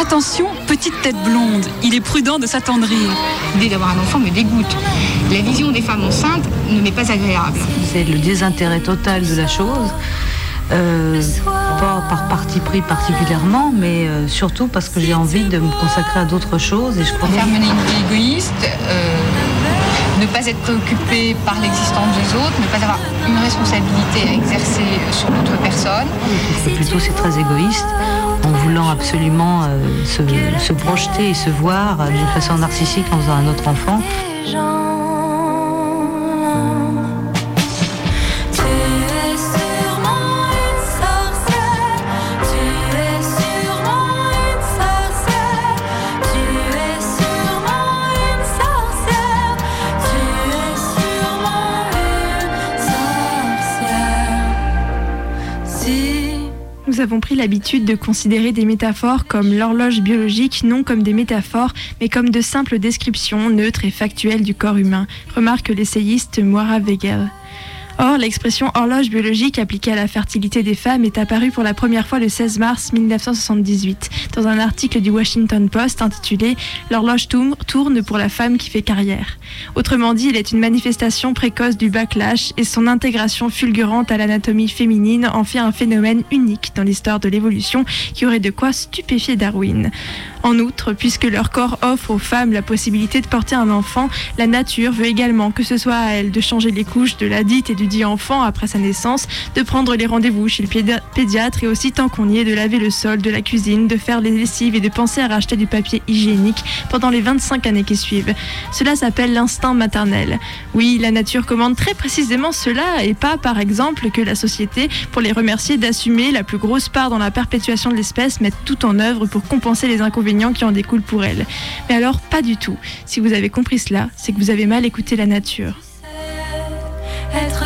Attention, petite tête blonde, il est prudent de s'attendrir. L'idée d'avoir un enfant me dégoûte. La vision des femmes enceintes ne m'est pas agréable. C'est le désintérêt total de la chose. Euh, pas par parti pris particulièrement, mais euh, surtout parce que j'ai envie de me consacrer à d'autres choses. Et je mener une vie égoïste, euh, ne pas être préoccupé par l'existence des autres, ne pas avoir une responsabilité à exercer sur d'autres personnes. plutôt c'est très égoïste en voulant absolument se, se, projeter et se voir d'une façon narcissique en faisant un autre enfant. Nous avons pris l'habitude de considérer des métaphores comme l'horloge biologique non comme des métaphores, mais comme de simples descriptions neutres et factuelles du corps humain, remarque l'essayiste Moira Weigel. Or, l'expression horloge biologique appliquée à la fertilité des femmes est apparue pour la première fois le 16 mars 1978 dans un article du Washington Post intitulé L'horloge tourne pour la femme qui fait carrière. Autrement dit, il est une manifestation précoce du backlash et son intégration fulgurante à l'anatomie féminine en fait un phénomène unique dans l'histoire de l'évolution qui aurait de quoi stupéfier Darwin. En outre, puisque leur corps offre aux femmes la possibilité de porter un enfant, la nature veut également que ce soit à elle de changer les couches de la dite et du dit enfant après sa naissance, de prendre les rendez-vous chez le pédiatre et aussi tant qu'on y est de laver le sol de la cuisine, de faire les lessives et de penser à racheter du papier hygiénique pendant les 25 années qui suivent. Cela s'appelle l'instinct maternel. Oui, la nature commande très précisément cela et pas par exemple que la société, pour les remercier d'assumer la plus grosse part dans la perpétuation de l'espèce, mette tout en œuvre pour compenser les inconvénients qui en découlent pour elle. Mais alors, pas du tout. Si vous avez compris cela, c'est que vous avez mal écouté la nature. Être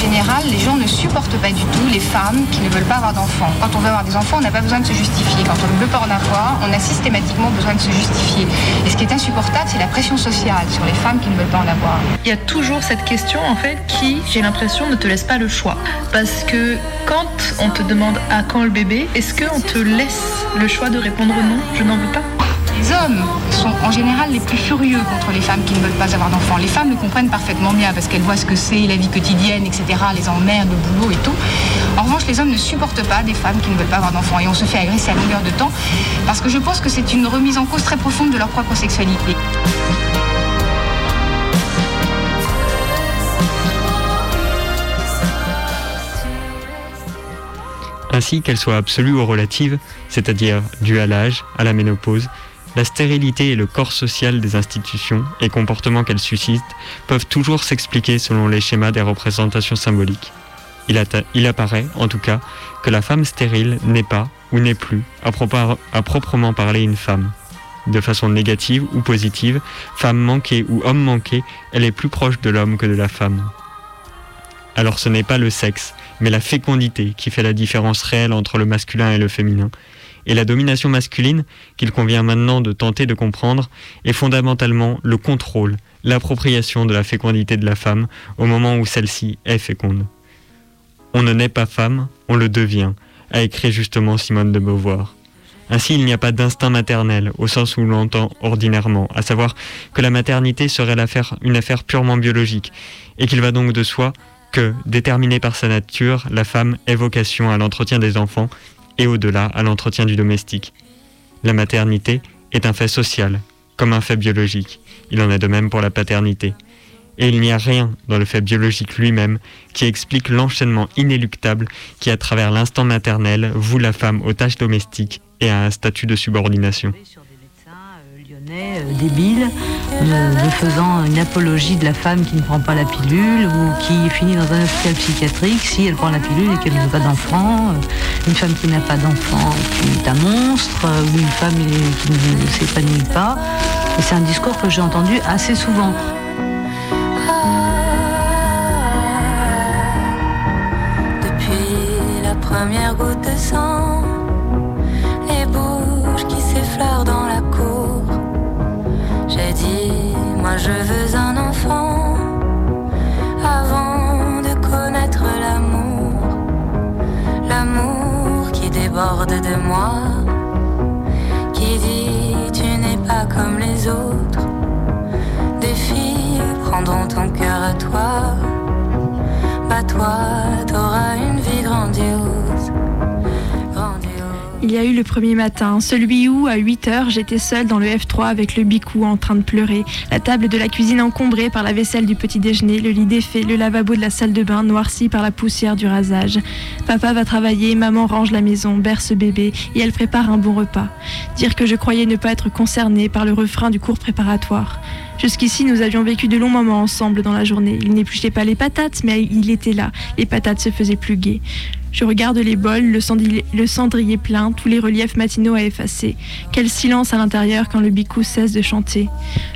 général, les gens ne supportent pas du tout les femmes qui ne veulent pas avoir d'enfants. Quand on veut avoir des enfants, on n'a pas besoin de se justifier. Quand on ne veut pas en avoir, on a systématiquement besoin de se justifier. Et ce qui est insupportable, c'est la pression sociale sur les femmes qui ne veulent pas en avoir. Il y a toujours cette question, en fait, qui, j'ai l'impression, ne te laisse pas le choix. Parce que quand on te demande à quand le bébé, est-ce qu'on te laisse le choix de répondre non, je n'en veux pas les hommes sont en général les plus furieux contre les femmes qui ne veulent pas avoir d'enfants. Les femmes le comprennent parfaitement bien parce qu'elles voient ce que c'est, la vie quotidienne, etc., les emmerdes, le boulot et tout. En revanche, les hommes ne supportent pas des femmes qui ne veulent pas avoir d'enfants et on se fait agresser à longueur de temps parce que je pense que c'est une remise en cause très profonde de leur propre sexualité. ainsi qu'elle soit absolue ou relative, c'est-à-dire due à l'âge, à la ménopause, la stérilité et le corps social des institutions et comportements qu'elles suscitent peuvent toujours s'expliquer selon les schémas des représentations symboliques. Il, apparaît, en tout cas, que la femme stérile n'est pas, ou n'est plus, à, à proprement parler une femme. De façon négative ou positive, femme manquée ou homme manqué, elle est plus proche de l'homme que de la femme. Alors ce n'est pas le sexe, mais la fécondité qui fait la différence réelle entre le masculin et le féminin, et la domination masculine, qu'il convient maintenant de tenter de comprendre, est fondamentalement le contrôle, l'appropriation de la fécondité de la femme au moment où celle-ci est féconde. On ne naît pas femme, on le devient, a écrit justement Simone de Beauvoir. Ainsi, il n'y a pas d'instinct maternel, au sens où l'on l'entend ordinairement, à savoir que la maternité serait une affaire purement biologique, et qu'il va donc de soi que, déterminée par sa nature, la femme ait vocation à l'entretien des enfants et au-delà à l'entretien du domestique. La maternité est un fait social, comme un fait biologique. Il en est de même pour la paternité. Et il n'y a rien dans le fait biologique lui-même qui explique l'enchaînement inéluctable qui, à travers l'instant maternel, voue la femme aux tâches domestiques et à un statut de subordination. Euh, débile, me, faisant une apologie de la femme qui ne prend pas la pilule ou qui finit dans un hôpital psychiatrique si elle prend la pilule et qu'elle n'a pas d'enfant. Euh, une femme qui n'a pas d'enfant qui est un monstre euh, ou une femme qui ne s'épanouit pas. Et c'est un discours que j'ai entendu assez souvent. Depuis la première goutte de sang, déborde de moi, qui dit tu n'es pas comme les autres. Des filles prendront ton cœur à toi, bah toi t'auras une vie grandiose. Il y a eu le premier matin, celui où, à 8 heures, j'étais seule dans le F3 avec le bicou en train de pleurer, la table de la cuisine encombrée par la vaisselle du petit déjeuner, le lit défait, le lavabo de la salle de bain noirci par la poussière du rasage. Papa va travailler, maman range la maison, berce bébé et elle prépare un bon repas. Dire que je croyais ne pas être concernée par le refrain du cours préparatoire. Jusqu'ici, nous avions vécu de longs moments ensemble dans la journée. Il n'épluchait pas les patates, mais il était là. Les patates se faisaient plus gaies. Je regarde les bols, le cendrier, le cendrier plein, tous les reliefs matinaux à effacer. Quel silence à l'intérieur quand le bicou cesse de chanter.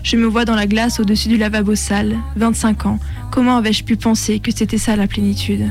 Je me vois dans la glace au-dessus du lavabo sale. 25 ans. Comment avais-je pu penser que c'était ça la plénitude?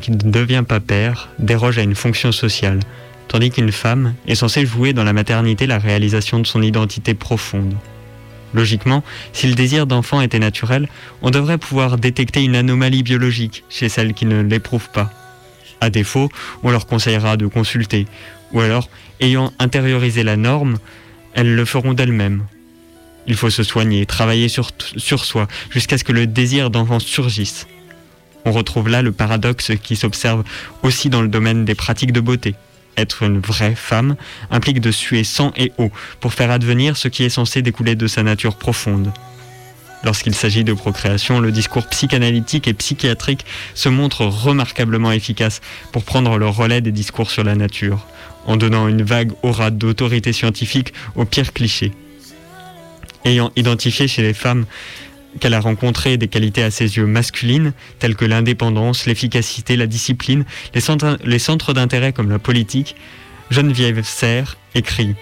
Qui ne devient pas père déroge à une fonction sociale, tandis qu'une femme est censée jouer dans la maternité la réalisation de son identité profonde. Logiquement, si le désir d'enfant était naturel, on devrait pouvoir détecter une anomalie biologique chez celles qui ne l'éprouvent pas. À défaut, on leur conseillera de consulter, ou alors, ayant intériorisé la norme, elles le feront d'elles-mêmes. Il faut se soigner, travailler sur soi, jusqu'à ce que le désir d'enfant surgisse. On retrouve là le paradoxe qui s'observe aussi dans le domaine des pratiques de beauté. Être une vraie femme implique de suer sang et eau pour faire advenir ce qui est censé découler de sa nature profonde. Lorsqu'il s'agit de procréation, le discours psychanalytique et psychiatrique se montre remarquablement efficace pour prendre le relais des discours sur la nature, en donnant une vague aura d'autorité scientifique aux pires clichés. Ayant identifié chez les femmes qu'elle a rencontré des qualités à ses yeux masculines, telles que l'indépendance, l'efficacité, la discipline, les centres, d'intérêt comme la politique, Geneviève Serre écrit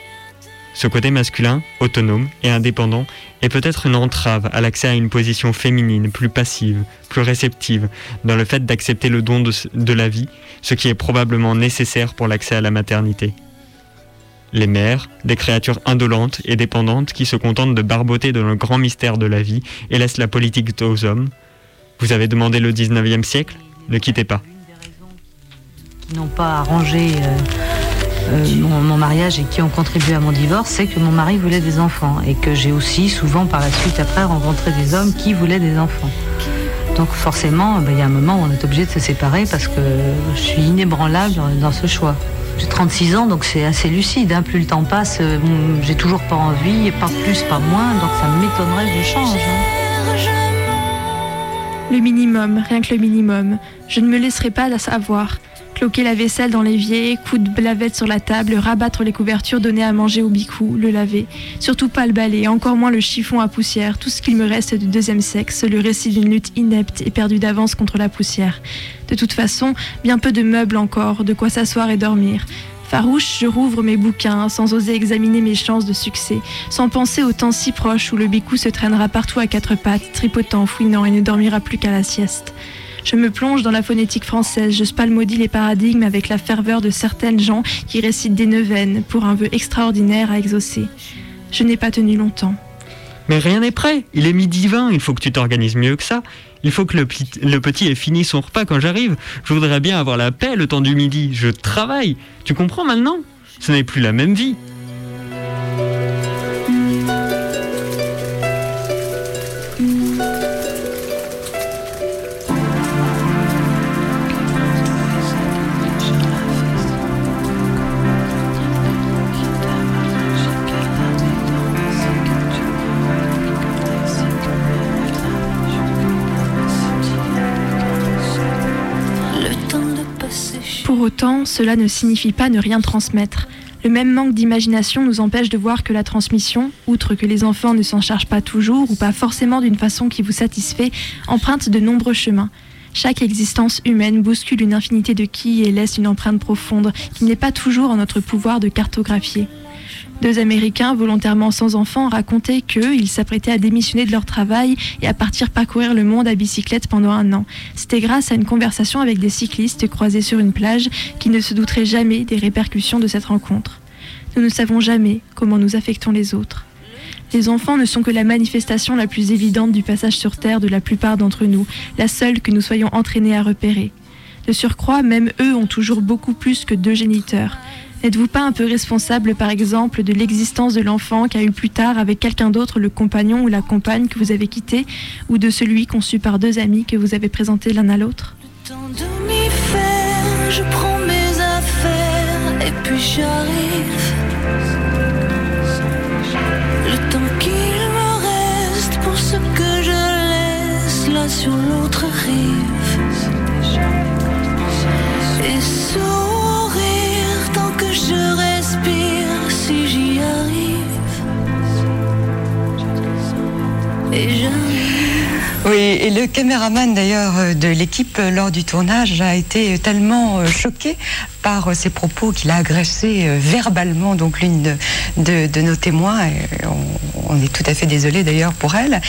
Ce côté masculin, autonome et indépendant est peut-être une entrave à l'accès à une position féminine plus passive, plus réceptive, dans le fait d'accepter le don de la vie, ce qui est probablement nécessaire pour l'accès à la maternité les mères, des créatures indolentes et dépendantes qui se contentent de barboter dans le grand mystère de la vie et laissent la politique aux hommes. Vous avez demandé le 19e siècle? Ne quittez pas. Qui n'ont pas arrangé euh, euh, mon, mariage et qui ont contribué à mon divorce, c'est que mon mari voulait des enfants et que j'ai aussi souvent par la suite après rencontré des hommes qui voulaient des enfants. Donc forcément, ben, il y a un moment où on est obligé de se séparer parce que je suis inébranlable dans ce choix. J'ai 36 ans, donc c'est assez lucide. Hein. Plus le temps passe, euh, j'ai toujours pas envie, pas plus, pas moins, donc ça m'étonnerait que je change. Hein. Le minimum, rien que le minimum. Je ne me laisserai pas la savoir. Cloquer la vaisselle dans l'évier, coup de blavette sur la table, rabattre les couvertures, donner à manger au bicou, le laver. Surtout pas le balai, encore moins le chiffon à poussière, tout ce qu'il me reste du deuxième sexe, le récit d'une lutte inepte et perdue d'avance contre la poussière. De toute façon, bien peu de meubles encore, de quoi s'asseoir et dormir. Farouche, je rouvre mes bouquins sans oser examiner mes chances de succès, sans penser au temps si proche où le bicou se traînera partout à quatre pattes, tripotant, fouinant et ne dormira plus qu'à la sieste. Je me plonge dans la phonétique française, je spalmodie les paradigmes avec la ferveur de certaines gens qui récitent des neuvaines pour un vœu extraordinaire à exaucer. Je n'ai pas tenu longtemps. Mais rien n'est prêt, il est midi 20, il faut que tu t'organises mieux que ça. Il faut que le, le petit ait fini son repas quand j'arrive. Je voudrais bien avoir la paix le temps du midi. Je travaille. Tu comprends maintenant? Ce n'est plus la même vie. Autant, cela ne signifie pas ne rien transmettre. Le même manque d'imagination nous empêche de voir que la transmission, outre que les enfants ne s'en chargent pas toujours ou pas forcément d'une façon qui vous satisfait, emprunte de nombreux chemins. Chaque existence humaine bouscule une infinité de qui et laisse une empreinte profonde qui n'est pas toujours en notre pouvoir de cartographier. Deux Américains volontairement sans enfants racontaient qu'ils s'apprêtaient à démissionner de leur travail et à partir parcourir le monde à bicyclette pendant un an. C'était grâce à une conversation avec des cyclistes croisés sur une plage qui ne se douteraient jamais des répercussions de cette rencontre. Nous ne savons jamais comment nous affectons les autres. Les enfants ne sont que la manifestation la plus évidente du passage sur Terre de la plupart d'entre nous, la seule que nous soyons entraînés à repérer. De surcroît, même eux ont toujours beaucoup plus que deux géniteurs. N'êtes-vous pas un peu responsable, par exemple, de l'existence de l'enfant qu'a eu plus tard avec quelqu'un d'autre le compagnon ou la compagne que vous avez quitté, ou de celui conçu par deux amis que vous avez présentés l'un à l'autre? Je prends mes affaires et puis j'arrive. Le temps qu'il me reste pour ce que je laisse là sur l'autre rive. Oui, et le caméraman d'ailleurs euh, de l'équipe euh, lors du tournage a été tellement euh, choqué par ses propos qu'il a agressé verbalement donc l'une de, nos témoins. On est tout à fait désolé d'ailleurs pour elle.